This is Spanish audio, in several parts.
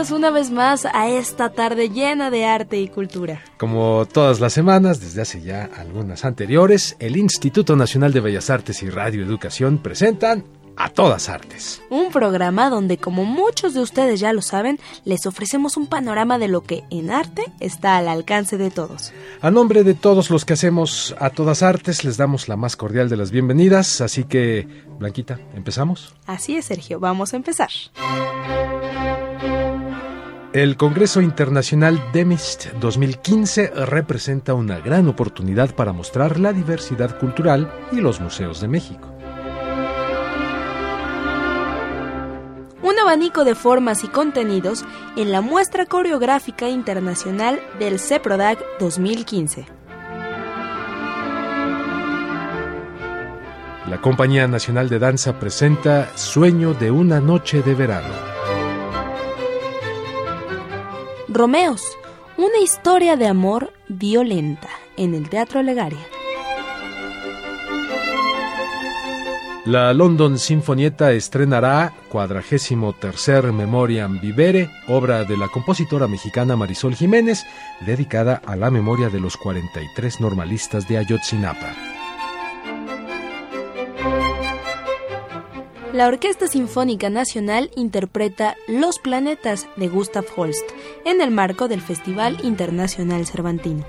Bienvenidos una vez más a esta tarde llena de arte y cultura. Como todas las semanas, desde hace ya algunas anteriores, el Instituto Nacional de Bellas Artes y Radio Educación presentan a todas artes. Un programa donde, como muchos de ustedes ya lo saben, les ofrecemos un panorama de lo que en arte está al alcance de todos. A nombre de todos los que hacemos a todas artes, les damos la más cordial de las bienvenidas. Así que, Blanquita, ¿empezamos? Así es, Sergio, vamos a empezar. El Congreso Internacional DEMIST 2015 representa una gran oportunidad para mostrar la diversidad cultural y los museos de México. un abanico de formas y contenidos en la muestra coreográfica internacional del CEPRODAC 2015. La Compañía Nacional de Danza presenta Sueño de una noche de verano. Romeos, una historia de amor violenta en el Teatro Legaria. La London Sinfonietta estrenará cuadragésimo tercer Memoriam Vivere, obra de la compositora mexicana Marisol Jiménez, dedicada a la memoria de los 43 normalistas de Ayotzinapa. La Orquesta Sinfónica Nacional interpreta Los Planetas de Gustav Holst en el marco del Festival Internacional Cervantino.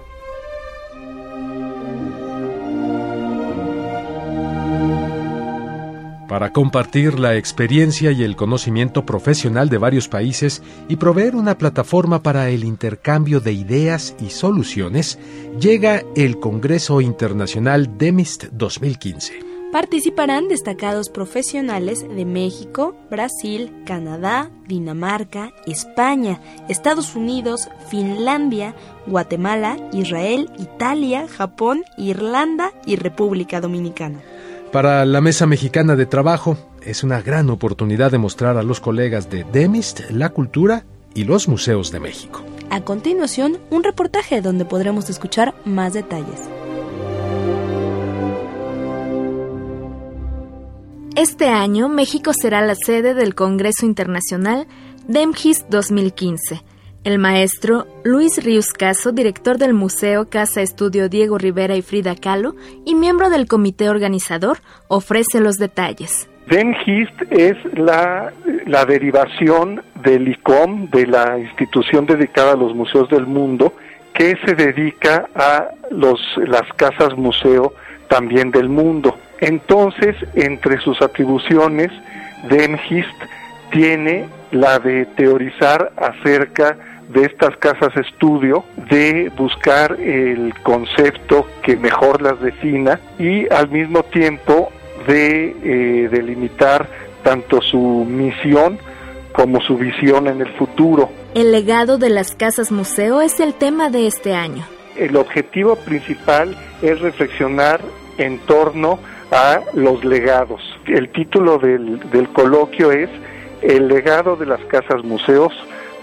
para compartir la experiencia y el conocimiento profesional de varios países y proveer una plataforma para el intercambio de ideas y soluciones, llega el Congreso Internacional DEMIST 2015. Participarán destacados profesionales de México, Brasil, Canadá, Dinamarca, España, Estados Unidos, Finlandia, Guatemala, Israel, Italia, Japón, Irlanda y República Dominicana. Para la Mesa Mexicana de Trabajo es una gran oportunidad de mostrar a los colegas de DEMIST la cultura y los museos de México. A continuación, un reportaje donde podremos escuchar más detalles. Este año, México será la sede del Congreso Internacional DEMGIS 2015 el maestro Luis Ríos Caso, director del Museo Casa Estudio Diego Rivera y Frida Kahlo y miembro del comité organizador, ofrece los detalles. DEMGIST es la, la derivación del ICOM, de la institución dedicada a los museos del mundo, que se dedica a los, las casas museo también del mundo. Entonces, entre sus atribuciones, DEMGIST tiene la de teorizar acerca de estas casas estudio, de buscar el concepto que mejor las defina y al mismo tiempo de eh, delimitar tanto su misión como su visión en el futuro. El legado de las casas museo es el tema de este año. El objetivo principal es reflexionar en torno a los legados. El título del, del coloquio es El legado de las casas museos,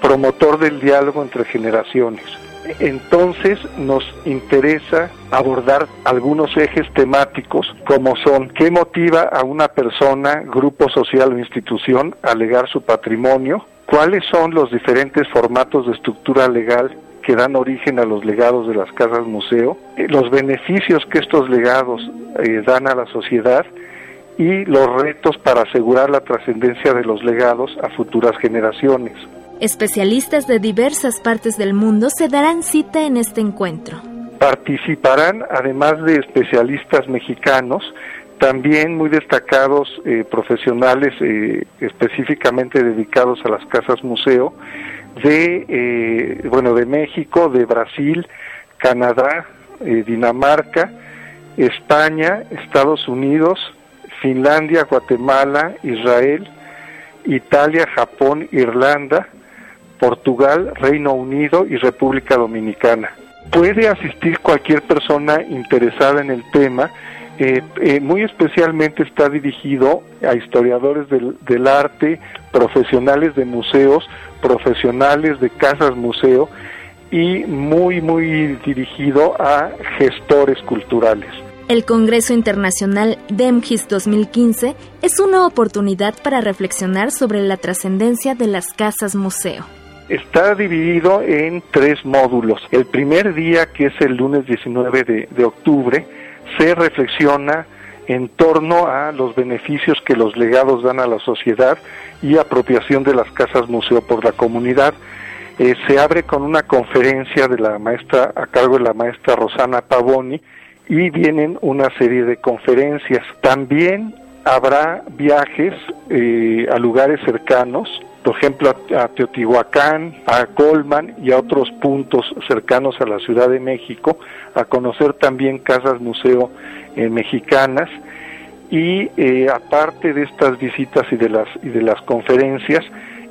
promotor del diálogo entre generaciones. Entonces nos interesa abordar algunos ejes temáticos como son qué motiva a una persona, grupo social o institución a legar su patrimonio, cuáles son los diferentes formatos de estructura legal que dan origen a los legados de las casas museo, eh, los beneficios que estos legados eh, dan a la sociedad y los retos para asegurar la trascendencia de los legados a futuras generaciones. Especialistas de diversas partes del mundo se darán cita en este encuentro. Participarán, además de especialistas mexicanos, también muy destacados eh, profesionales eh, específicamente dedicados a las casas museo de eh, bueno de México, de Brasil, Canadá, Dinamarca, España, Estados Unidos, Finlandia, Guatemala, Israel, Italia, Japón, Irlanda, Portugal, Reino Unido y República Dominicana. Puede asistir cualquier persona interesada en el tema, eh, eh, muy especialmente está dirigido a historiadores del, del arte, profesionales de museos, profesionales de casas museo y muy, muy dirigido a gestores culturales. El Congreso Internacional DEMGIS 2015 es una oportunidad para reflexionar sobre la trascendencia de las casas museo. Está dividido en tres módulos. El primer día, que es el lunes 19 de, de octubre, se reflexiona en torno a los beneficios que los legados dan a la sociedad y apropiación de las casas museo por la comunidad. Eh, se abre con una conferencia de la maestra a cargo de la maestra Rosana Pavoni y vienen una serie de conferencias. También habrá viajes eh, a lugares cercanos, por ejemplo a, Teotihuacán, a Colman y a otros puntos cercanos a la Ciudad de México, a conocer también casas museo eh, mexicanas y eh, aparte de estas visitas y de las y de las conferencias,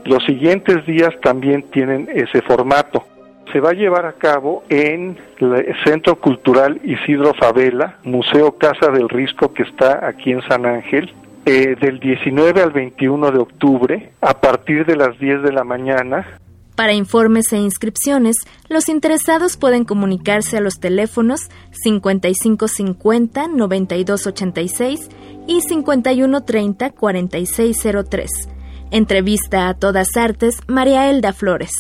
los siguientes días también tienen ese formato. Se va a llevar a cabo en el Centro Cultural Isidro Favela, Museo Casa del Risco que está aquí en San Ángel, eh, del 19 al 21 de octubre, a partir de las 10 de la mañana, para informes e inscripciones, los interesados pueden comunicarse a los teléfonos 5550-9286 y 5130-4603. Entrevista a todas artes, María Elda Flores.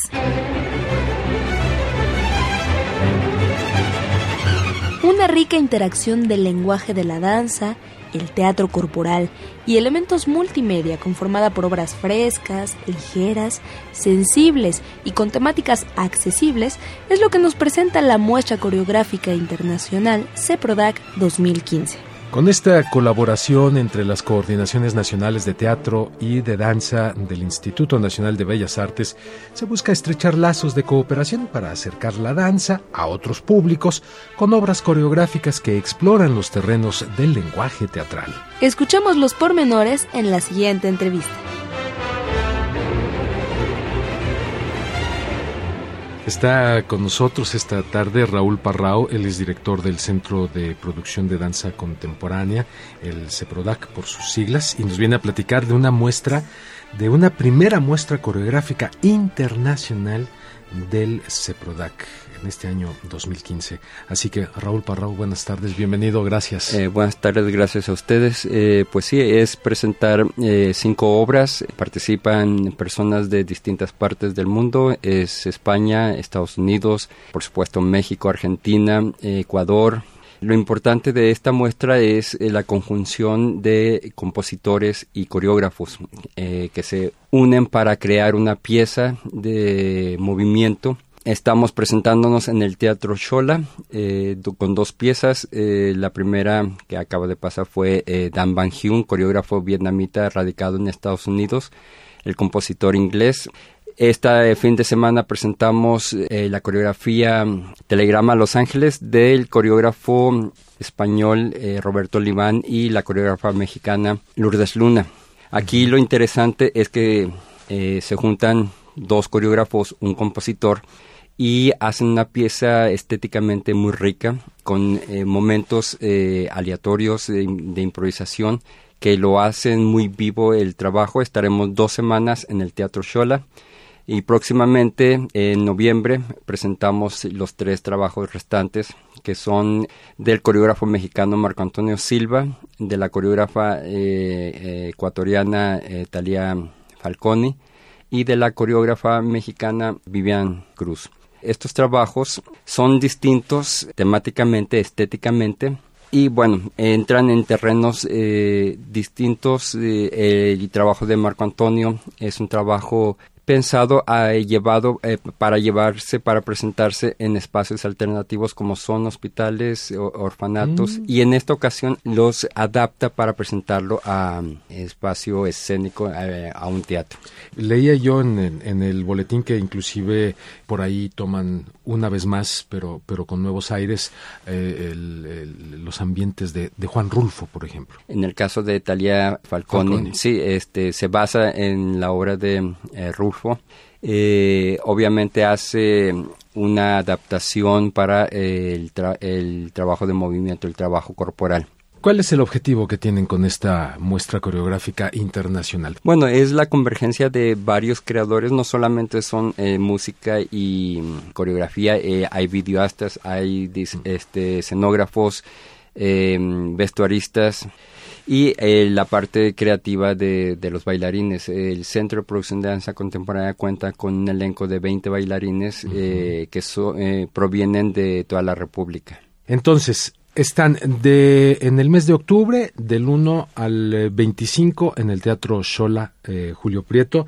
Una rica interacción del lenguaje de la danza, el teatro corporal y elementos multimedia conformada por obras frescas, ligeras, sensibles y con temáticas accesibles es lo que nos presenta la muestra coreográfica internacional CEPRODAC 2015. Con esta colaboración entre las coordinaciones nacionales de teatro y de danza del Instituto Nacional de Bellas Artes, se busca estrechar lazos de cooperación para acercar la danza a otros públicos con obras coreográficas que exploran los terrenos del lenguaje teatral. Escuchamos los pormenores en la siguiente entrevista. Está con nosotros esta tarde Raúl Parrao, él es director del Centro de Producción de Danza Contemporánea, el CEPRODAC por sus siglas, y nos viene a platicar de una muestra, de una primera muestra coreográfica internacional del CEPRODAC en este año 2015. Así que Raúl Parrao, buenas tardes, bienvenido, gracias. Eh, buenas tardes, gracias a ustedes. Eh, pues sí, es presentar eh, cinco obras, participan personas de distintas partes del mundo, es España, Estados Unidos, por supuesto México, Argentina, Ecuador, lo importante de esta muestra es la conjunción de compositores y coreógrafos que se unen para crear una pieza de movimiento Estamos presentándonos en el Teatro Shola eh, con dos piezas. Eh, la primera que acaba de pasar fue eh, Dan Van Hyun, coreógrafo vietnamita radicado en Estados Unidos, el compositor inglés. Este fin de semana presentamos la coreografía Telegrama Los Ángeles del coreógrafo español Roberto Liván y la coreógrafa mexicana Lourdes Luna. Aquí lo interesante es que se juntan dos coreógrafos, un compositor, y hacen una pieza estéticamente muy rica con eh, momentos eh, aleatorios de, improvisación que lo hacen muy vivo el trabajo. Estaremos dos semanas en el Teatro Shola y próximamente en noviembre presentamos los tres trabajos restantes que son del coreógrafo mexicano Marco Antonio Silva, de la coreógrafa eh, ecuatoriana Talia Falconi y de la coreógrafa mexicana Vivian Cruz. Estos trabajos son distintos temáticamente, estéticamente, y bueno, entran en terrenos eh, distintos. Eh, el trabajo de Marco Antonio es un trabajo pensado, ha llevado eh, para llevarse, para presentarse en espacios alternativos como son hospitales, o, orfanatos, mm. y en esta ocasión los adapta para presentarlo a mm, espacio escénico, eh, a un teatro. Leía yo en, en, el boletín que inclusive por ahí toman una vez más, pero, pero con nuevos aires, eh, los ambientes de, Juan Rulfo, por ejemplo. En el caso de Talia Falcone, sí, este, se basa en la obra de Rulfo eh, obviamente hace una adaptación para el, el trabajo de movimiento, el trabajo corporal. ¿Cuál es el objetivo que tienen con esta muestra coreográfica internacional? Bueno, es la convergencia de varios creadores, no solamente son eh, música y coreografía, eh, hay videoastas, hay este, escenógrafos, vestuaristas y eh, la parte creativa de, los bailarines. El Centro de Producción de Danza Contemporánea cuenta con un elenco de 20 bailarines eh, que eh, provienen de toda la República. Entonces, están de, en el mes de octubre, del 1 al 25, en el Teatro Shola Julio Prieto,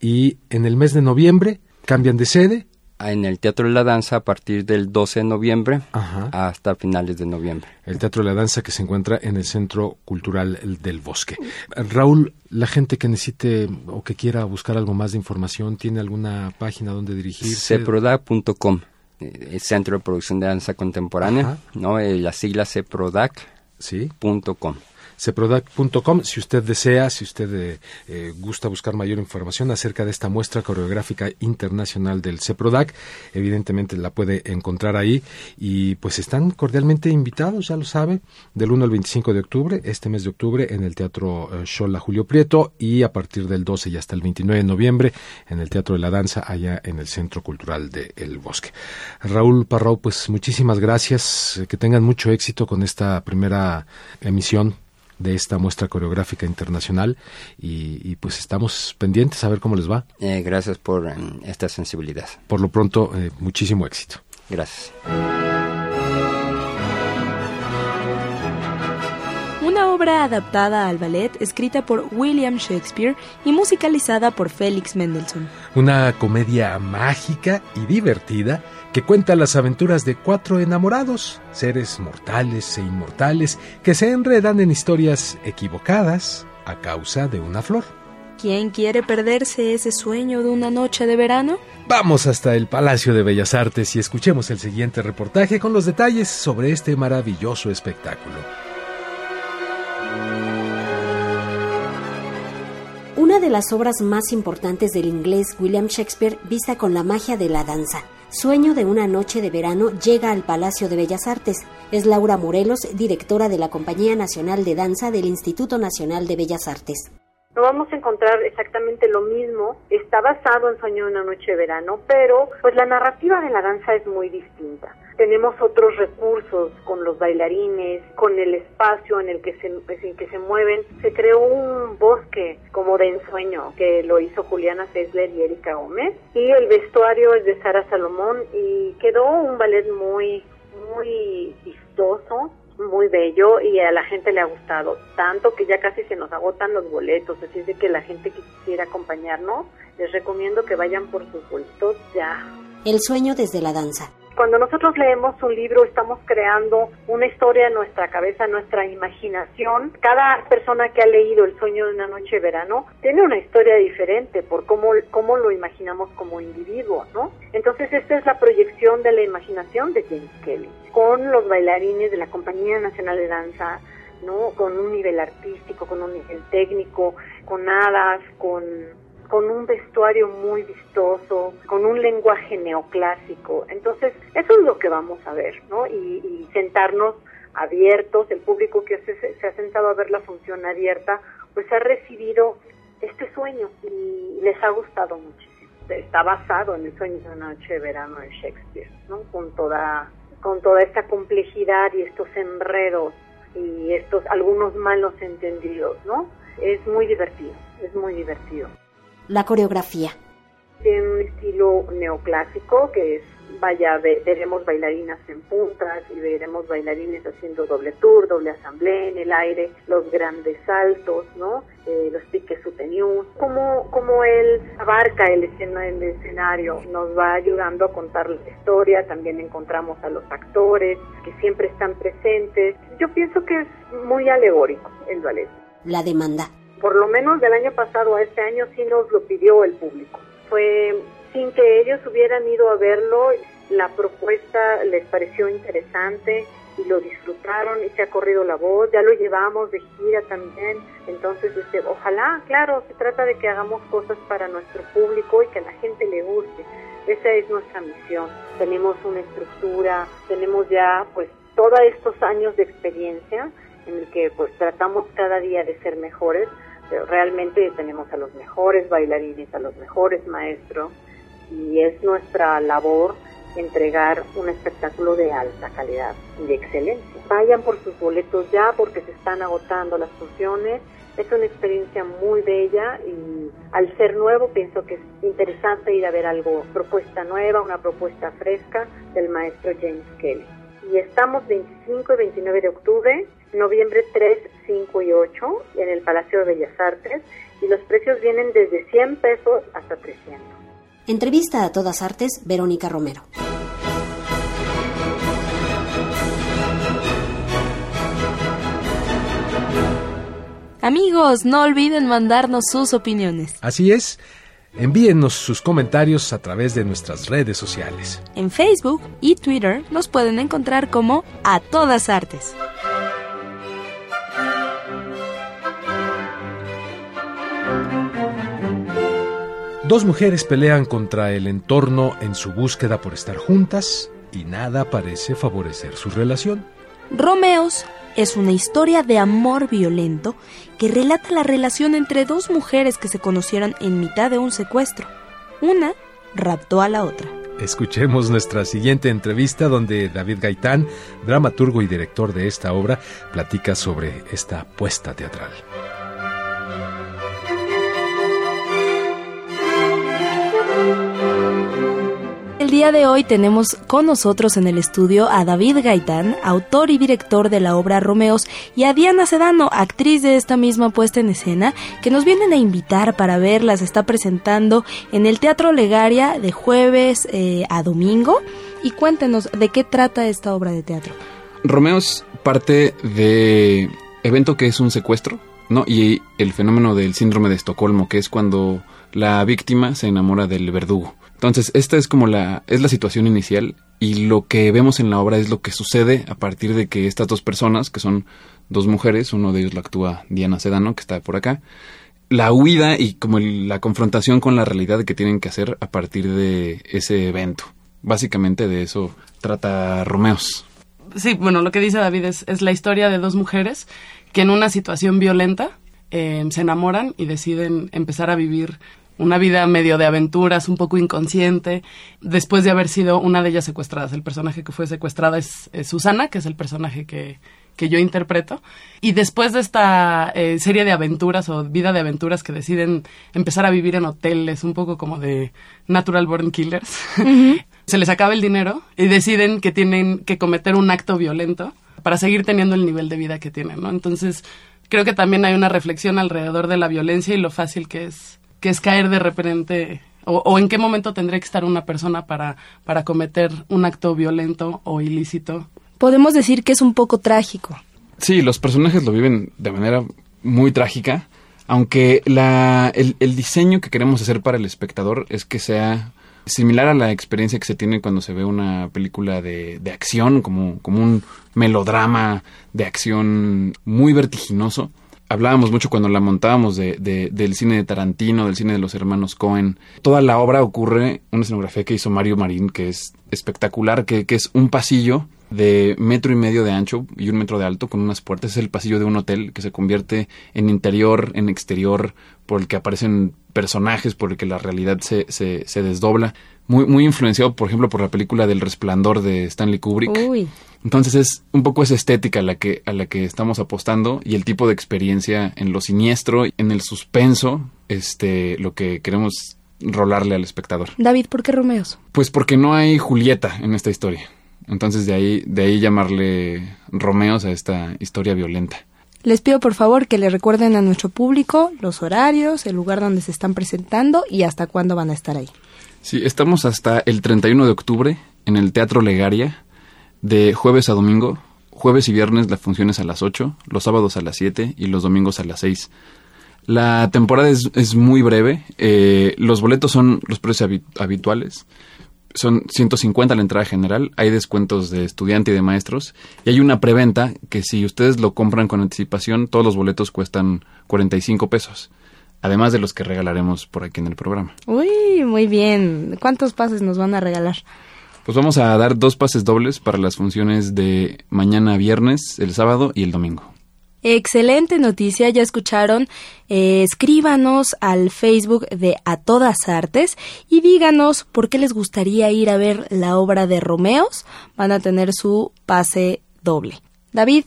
y en el mes de noviembre cambian de sede en el Teatro de la Danza a partir del 12 de noviembre hasta finales de noviembre. El Teatro de la Danza que se encuentra en el Centro Cultural del Bosque. Raúl, la gente que necesite o que quiera buscar algo más de información, ¿tiene alguna página donde dirigirse? ceprodac.com, eh, el Centro de Producción de Danza Contemporánea, ¿no? Eh, la sigla ceprodac.com ceprodac.com. Si usted desea, si usted eh, eh, gusta buscar mayor información acerca de esta muestra coreográfica internacional del CEPRODAC, evidentemente la puede encontrar ahí. Y pues están cordialmente invitados, ya lo sabe, del 1 al 25 de octubre, este mes de octubre, en el Teatro eh, Shola Julio Prieto y a partir del 12 y hasta el 29 de noviembre en el Teatro de la Danza, allá en el Centro Cultural de El Bosque. Raúl Parrao, pues muchísimas gracias. Que tengan mucho éxito con esta primera emisión de esta muestra coreográfica internacional y, pues estamos pendientes a ver cómo les va. Eh, gracias por eh, esta sensibilidad. Por lo pronto, eh, muchísimo éxito. Gracias. Una obra adaptada al ballet escrita por William Shakespeare y musicalizada por Félix Mendelssohn. Una comedia mágica y divertida que cuenta las aventuras de cuatro enamorados, seres mortales e inmortales, que se enredan en historias equivocadas a causa de una flor. ¿Quién quiere perderse ese sueño de una noche de verano? Vamos hasta el Palacio de Bellas Artes y escuchemos el siguiente reportaje con los detalles sobre este maravilloso espectáculo. Una de las obras más importantes del inglés William Shakespeare vista con la magia de la danza. Sueño de una noche de verano llega al Palacio de Bellas Artes. Es Laura Morelos, directora de la Compañía Nacional de Danza del Instituto Nacional de Bellas Artes. No vamos a encontrar exactamente lo mismo, está basado en Sueño de una noche de verano, pero pues la narrativa de la danza es muy distinta tenemos otros recursos con los bailarines, con el espacio en el que se, en que se mueven. Se creó un bosque como de ensueño que lo hizo Juliana Fessler y Erika Gómez y el vestuario es de Sara Salomón y quedó un ballet muy muy vistoso, muy bello y a la gente le ha gustado tanto que ya casi se nos agotan los boletos, así es de que la gente que quisiera acompañarnos les recomiendo que vayan por sus boletos ya. El sueño desde la danza. Cuando nosotros leemos un libro estamos creando una historia en nuestra cabeza, nuestra imaginación. Cada persona que ha leído El sueño de una noche de verano tiene una historia diferente por cómo, cómo lo imaginamos como individuo, ¿no? Entonces esta es la proyección de la imaginación de James Kelly con los bailarines de la Compañía Nacional de Danza, ¿no? Con un nivel artístico, con un nivel técnico, con hadas, con con un vestuario muy vistoso, con un lenguaje neoclásico. Entonces, eso es lo que vamos a ver, ¿no? Y, sentarnos abiertos, el público que se, se, ha sentado a ver la función abierta, pues ha recibido este sueño y les ha gustado muchísimo. Está basado en el sueño de una noche de verano de Shakespeare, ¿no? Con toda, con toda esta complejidad y estos enredos y estos algunos malos entendidos, ¿no? Es muy divertido, es muy divertido la coreografía. Tiene un estilo neoclásico que es vaya, veremos bailarinas en puntas y veremos bailarines haciendo doble tour, doble asamblea en el aire, los grandes saltos, ¿no? Eh, los piques soutenidos, como, como él abarca el, escena, el escenario, nos va ayudando a contar la historia, también encontramos a los actores que siempre están presentes. Yo pienso que es muy alegórico el ballet. La demanda. Por lo menos del año pasado a este año sí nos lo pidió el público. Fue sin que ellos hubieran ido a verlo, la propuesta les pareció interesante y lo disfrutaron y se ha corrido la voz, ya lo llevamos de gira también, entonces este, ojalá, claro, se trata de que hagamos cosas para nuestro público y que a la gente le guste, esa es nuestra misión, tenemos una estructura, tenemos ya pues todos estos años de experiencia en el que pues tratamos cada día de ser mejores, pero realmente tenemos a los mejores bailarines, a los mejores maestros y es nuestra labor entregar un espectáculo de alta calidad y de excelencia. Vayan por sus boletos ya porque se están agotando las funciones. Es una experiencia muy bella y al ser nuevo pienso que es interesante ir a ver algo, propuesta nueva, una propuesta fresca del maestro James Kelly. Y estamos 25 y 29 de octubre, noviembre 3, 5 y 8 en el Palacio de Bellas Artes y los precios vienen desde 100 pesos hasta 300. Entrevista a todas artes, Verónica Romero. Amigos, no olviden mandarnos sus opiniones. Así es. Envíennos sus comentarios a través de nuestras redes sociales. En Facebook y Twitter nos pueden encontrar como A Todas Artes. Dos mujeres pelean contra el entorno en su búsqueda por estar juntas y nada parece favorecer su relación. Romeos es una historia de amor violento que relata la relación entre dos mujeres que se conocieron en mitad de un secuestro. Una raptó a la otra. Escuchemos nuestra siguiente entrevista donde David Gaitán, dramaturgo y director de esta obra, platica sobre esta puesta teatral. Día de hoy tenemos con nosotros en el estudio a David Gaitán, autor y director de la obra Romeos, y a Diana Sedano, actriz de esta misma puesta en escena, que nos vienen a invitar para verla. Se está presentando en el Teatro Legaria de jueves eh, a domingo. Y cuéntenos de qué trata esta obra de teatro. Romeos parte de evento que es un secuestro, ¿no? Y el fenómeno del síndrome de Estocolmo, que es cuando la víctima se enamora del verdugo. Entonces, esta es como la, es la situación inicial y lo que vemos en la obra es lo que sucede a partir de que estas dos personas, que son dos mujeres, uno de ellos la actúa Diana Sedano, que está por acá, la huida y como la confrontación con la realidad que tienen que hacer a partir de ese evento. Básicamente de eso trata Romeos. Sí, bueno, lo que dice David es, es la historia de dos mujeres que en una situación violenta eh, se enamoran y deciden empezar a vivir una vida medio de aventuras, un poco inconsciente, después de haber sido una de ellas secuestradas. El personaje que fue secuestrada es, Susana, que es el personaje que, que yo interpreto. Y después de esta eh, serie de aventuras o vida de aventuras que deciden empezar a vivir en hoteles, un poco como de Natural Born Killers, se les acaba el dinero y deciden que tienen que cometer un acto violento para seguir teniendo el nivel de vida que tienen, ¿no? Entonces, creo que también hay una reflexión alrededor de la violencia y lo fácil que es que es caer de repente o, en qué momento tendría que estar una persona para, para cometer un acto violento o ilícito. Podemos decir que es un poco trágico. Sí, los personajes lo viven de manera muy trágica, aunque la, el, el diseño que queremos hacer para el espectador es que sea similar a la experiencia que se tiene cuando se ve una película de, de acción, como, como un melodrama de acción muy vertiginoso hablábamos mucho cuando la montábamos de, del cine de Tarantino, del cine de los hermanos Cohen. Toda la obra ocurre, una escenografía que hizo Mario Marín, que es espectacular, que, que es un pasillo de metro y medio de ancho y un metro de alto con unas puertas. Es el pasillo de un hotel que se convierte en interior, en exterior, por el que aparecen personajes, por el que la realidad se, se, se desdobla. Muy, muy influenciado, por ejemplo, por la película del resplandor de Stanley Kubrick. Uy. Entonces es un poco esa estética a la que, a la que estamos apostando y el tipo de experiencia en lo siniestro, en el suspenso, este, lo que queremos rolarle al espectador. David, ¿por qué Romeos? Pues porque no hay Julieta en esta historia. Entonces de ahí, de ahí llamarle Romeos a esta historia violenta. Les pido por favor que le recuerden a nuestro público los horarios, el lugar donde se están presentando y hasta cuándo van a estar ahí. Sí, estamos hasta el 31 de octubre en el Teatro Legaria, de jueves a domingo. Jueves y viernes la función es a las 8, los sábados a las 7 y los domingos a las 6. La temporada es, es muy breve. eh, los boletos son los precios habi- habituales. Son 150 la entrada general. Hay descuentos de estudiante y de maestros. Y hay una preventa que si ustedes lo compran con anticipación, todos los boletos cuestan 45 pesos. Además de los que regalaremos por aquí en el programa. Uy, muy bien. ¿Cuántos pases nos van a regalar? Pues vamos a dar dos pases dobles para las funciones de mañana viernes, el sábado y el domingo. Excelente noticia, ya escucharon. Eh, escríbanos al Facebook de A Todas Artes y díganos por qué les gustaría ir a ver la obra de Romeos. Van a tener su pase doble. David,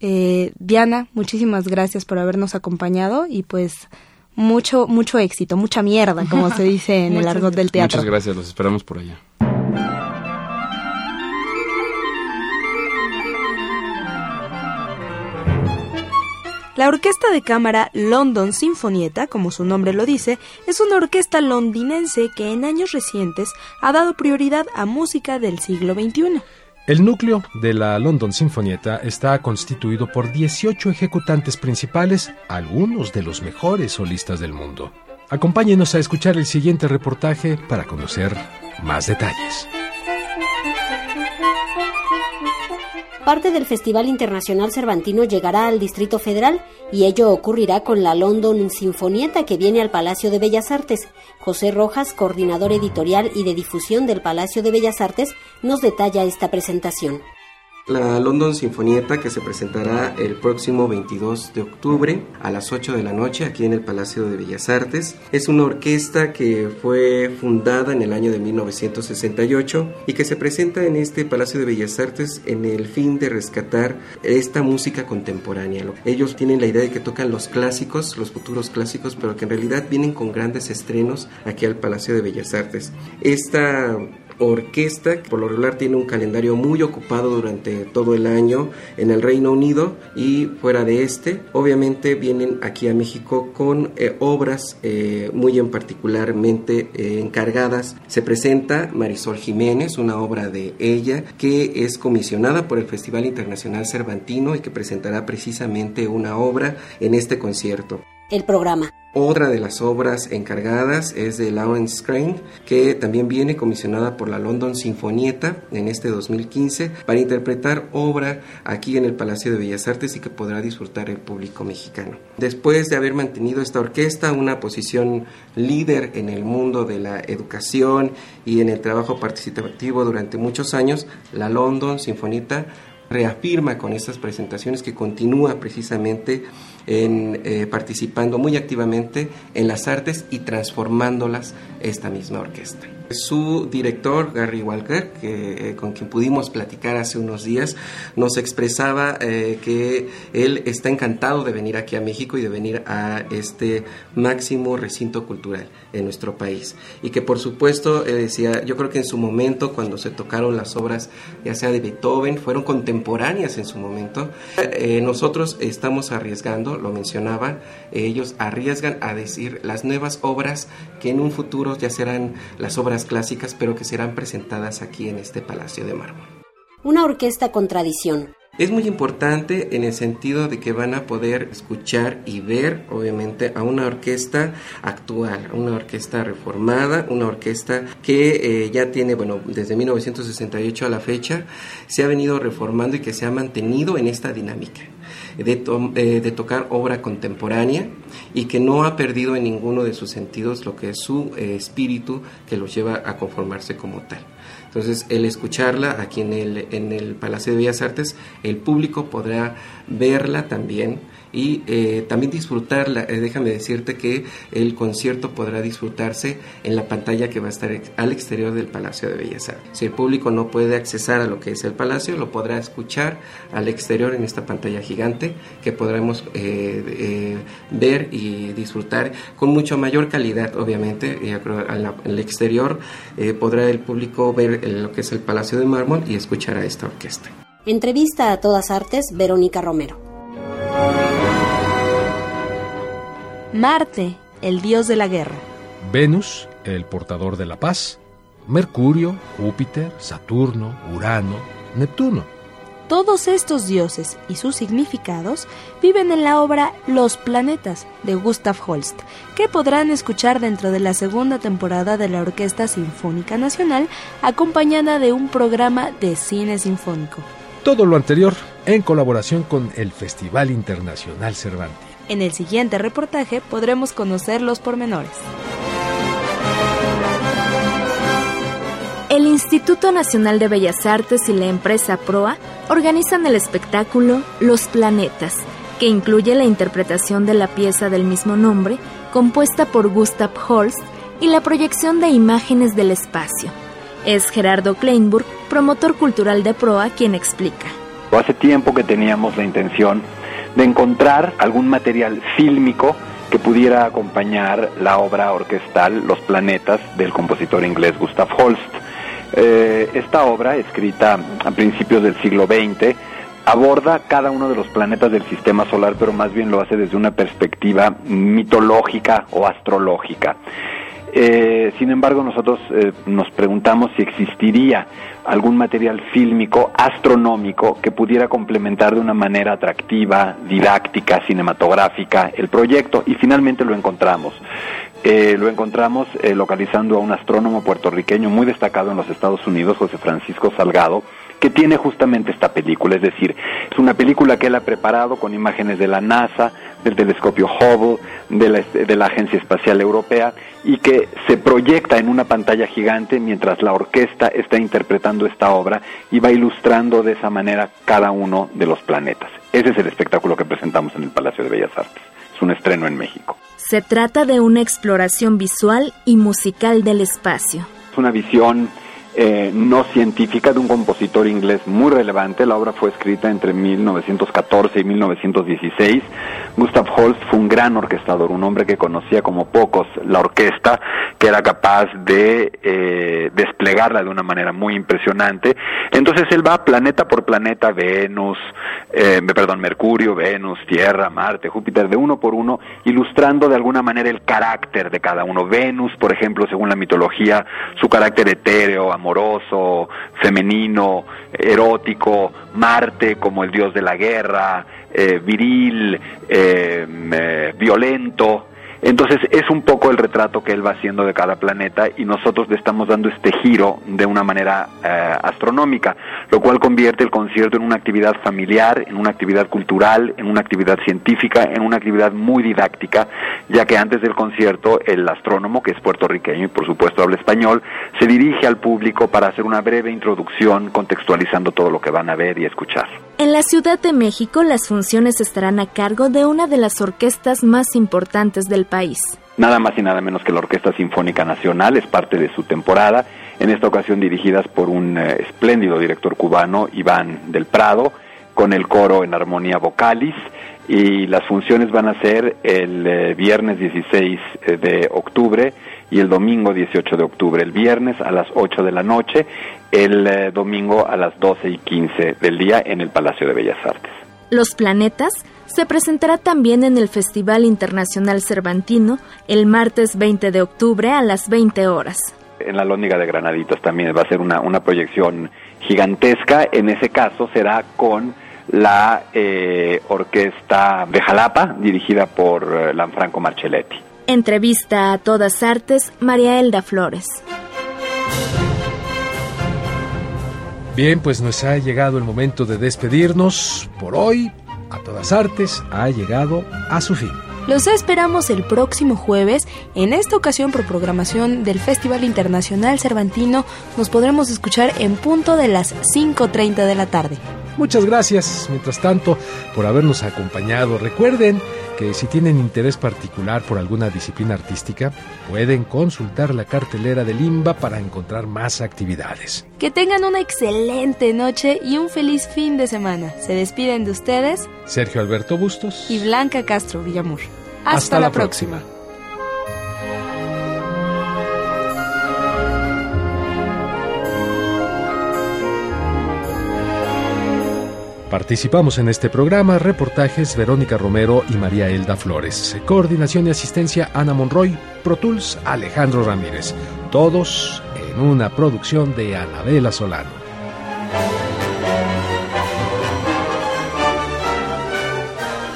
eh, Diana, muchísimas gracias por habernos acompañado y pues mucho, mucho éxito, mucha mierda, como se dice en el argot del teatro. Muchas gracias, los esperamos por allá. La Orquesta de Cámara London Sinfonietta, como su nombre lo dice, es una orquesta londinense que en años recientes ha dado prioridad a música del siglo XXI. El núcleo de la London Sinfonietta está constituido por 18 ejecutantes principales, algunos de los mejores solistas del mundo. Acompáñenos a escuchar el siguiente reportaje para conocer más detalles. Parte del Festival Internacional Cervantino llegará al Distrito Federal y ello ocurrirá con la London Sinfonietta que viene al Palacio de Bellas Artes. José Rojas, coordinador editorial y de difusión del Palacio de Bellas Artes, nos detalla esta presentación. La London Sinfonietta que se presentará el próximo 22 de octubre a las 8 de la noche aquí en el Palacio de Bellas Artes. Es una orquesta que fue fundada en el año de 1968 y que se presenta en este Palacio de Bellas Artes en el fin de rescatar esta música contemporánea. Ellos tienen la idea de que tocan los clásicos, los futuros clásicos, pero que en realidad vienen con grandes estrenos aquí al Palacio de Bellas Artes. Esta orquesta que por lo regular tiene un calendario muy ocupado durante todo el año en el Reino Unido y fuera de este. Obviamente vienen aquí a México con eh, obras eh, muy en particularmente eh, encargadas. Se presenta Marisol Jiménez una obra de ella que es comisionada por el Festival Internacional Cervantino y que presentará precisamente una obra en este concierto. El programa. Otra de las obras encargadas es de Lawrence Crane, que también viene comisionada por la London Sinfonietta en este 2015 para interpretar obra aquí en el Palacio de Bellas Artes y que podrá disfrutar el público mexicano. Después de haber mantenido esta orquesta una posición líder en el mundo de la educación y en el trabajo participativo durante muchos años, la London Sinfonietta reafirma con estas presentaciones que continúa precisamente en, eh, participando muy activamente en las artes y transformándolas esta misma orquesta. Su director, Gary Walker, que, eh, con quien pudimos platicar hace unos días, nos expresaba eh, que él está encantado de venir aquí a México y de venir a este máximo recinto cultural en nuestro país. Y que por supuesto, eh, decía, yo creo que en su momento, cuando se tocaron las obras, ya sea de Beethoven, fueron contemporáneas en su momento. Eh, nosotros estamos arriesgando, lo mencionaba, ellos arriesgan a decir las nuevas obras que en un futuro ya serán las obras clásicas, pero que serán presentadas aquí en este Palacio de Mármol. Una orquesta con tradición. Es muy importante en el sentido de que van a poder escuchar y ver, obviamente, a una orquesta actual, a una orquesta reformada, una orquesta que eh, ya tiene, bueno, desde 1968 a la fecha, se ha venido reformando y que se ha mantenido en esta dinámica. De, to eh, de, tocar obra contemporánea y que no ha perdido en ninguno de sus sentidos lo que es su eh, espíritu que los lleva a conformarse como tal. Entonces, el escucharla aquí en el, en el Palacio de Bellas Artes, el público podrá verla también y eh, también disfrutarla. Eh, déjame decirte que el concierto podrá disfrutarse en la pantalla que va a estar al exterior del Palacio de Bellas Artes. Si el público no puede accesar a lo que es el palacio, lo podrá escuchar al exterior en esta pantalla gigante que podremos eh, ver y disfrutar con mucho mayor calidad, obviamente. Y al exterior podrá el público ver lo que es el Palacio de Mármol y escuchar a esta orquesta. Entrevista a todas artes, Verónica Romero. Marte, el dios de la guerra. Venus, el portador de la paz. Mercurio, Júpiter, Saturno, Urano, Neptuno. Todos estos dioses y sus significados viven en la obra Los planetas de Gustav Holst, que podrán escuchar dentro de la segunda temporada de la Orquesta Sinfónica Nacional, acompañada de un programa de cine sinfónico. Todo lo anterior en colaboración con el Festival Internacional Cervantes. En el siguiente reportaje podremos conocer los pormenores. El Instituto Nacional de Bellas Artes y la empresa PROA organizan el espectáculo Los Planetas, que incluye la interpretación de la pieza del mismo nombre, compuesta por Gustav Holst, y la proyección de imágenes del espacio. Es Gerardo Kleinburg, promotor cultural de PROA, quien explica. Hace tiempo que teníamos la intención de encontrar algún material fílmico que pudiera acompañar la obra orquestal Los Planetas del compositor inglés Gustav Holst. Eh, esta obra, escrita a principios del siglo XX, aborda cada uno de los planetas del sistema solar, pero más bien lo hace desde una perspectiva mitológica o astrológica. Eh, sin embargo, nosotros eh, nos preguntamos si existiría algún material fílmico astronómico que pudiera complementar de una manera atractiva, didáctica, cinematográfica el proyecto y finalmente lo encontramos. Eh, lo encontramos localizando a un astrónomo puertorriqueño muy destacado en los Estados Unidos, José Francisco Salgado, que tiene justamente esta película, es decir, es una película que él ha preparado con imágenes de la NASA, del telescopio Hubble, de la, de la Agencia Espacial Europea, y que se proyecta en una pantalla gigante mientras la orquesta está interpretando esta obra y va ilustrando de esa manera cada uno de los planetas. Ese es el espectáculo que presentamos en el Palacio de Bellas Artes. Es un estreno en México. Se trata de una exploración visual y musical del espacio. Es una visión eh, no científica de un compositor inglés muy relevante. La obra fue escrita entre 1914 y 1916. Gustav Holst fue un gran orquestador, un hombre que conocía como pocos la orquesta, que era capaz de eh, desplegarla de una manera muy impresionante. Entonces él va planeta por planeta, Venus, eh, perdón, Mercurio, Venus, Tierra, Marte, Júpiter, de uno por uno, ilustrando de alguna manera el carácter de cada uno. Venus, por ejemplo, según la mitología, su carácter etéreo, amoroso, femenino, erótico, Marte como el dios de la guerra, eh, viril, eh, eh, violento. Entonces es un poco el retrato que él va haciendo de cada planeta y nosotros le estamos dando este giro de una manera astronómica, lo cual convierte el concierto en una actividad familiar, en una actividad cultural, en una actividad científica, en una actividad muy didáctica, ya que antes del concierto el astrónomo, que es puertorriqueño y por supuesto habla español, se dirige al público para hacer una breve introducción contextualizando todo lo que van a ver y escuchar. En la Ciudad de México las funciones estarán a cargo de una de las orquestas más importantes del país. Nada más y nada menos que la Orquesta Sinfónica Nacional es parte de su temporada, en esta ocasión dirigidas por un eh, espléndido director cubano, Iván del Prado, con el coro en armonía vocalis y las funciones van a ser el eh, viernes 16 eh, de octubre y el domingo 18 de octubre, el viernes a las 8 de la noche, el eh, domingo a las 12 y 15 del día en el Palacio de Bellas Artes. Los Planetas se presentará también en el Festival Internacional Cervantino el martes 20 de octubre a las 20 horas. En la Lóndiga de Granaditos también va a ser una, una proyección gigantesca, en ese caso será con la eh, orquesta de Jalapa, dirigida por eh, Lanfranco Marcelletti. Entrevista a todas artes, María Elda Flores. Bien, pues nos ha llegado el momento de despedirnos. Por hoy, a todas artes ha llegado a su fin. Los esperamos el próximo jueves. En esta ocasión, por programación del Festival Internacional Cervantino, nos podremos escuchar en punto de las 5.30 de la tarde. Muchas gracias, mientras tanto, por habernos acompañado. Recuerden que si tienen interés particular por alguna disciplina artística, pueden consultar la cartelera del IMBA para encontrar más actividades. Que tengan una excelente noche y un feliz fin de semana. Se despiden de ustedes Sergio Alberto Bustos y Blanca Castro Villamur. Hasta, la, próxima. Participamos en este programa reportajes Verónica Romero y María Elda Flores. Coordinación y asistencia Ana Monroy, Pro Tools Alejandro Ramírez. Todos en una producción de Anabela Solano.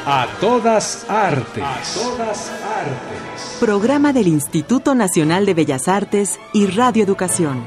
A todas artes. A todas artes. Programa del Instituto Nacional de Bellas Artes y Radio Educación.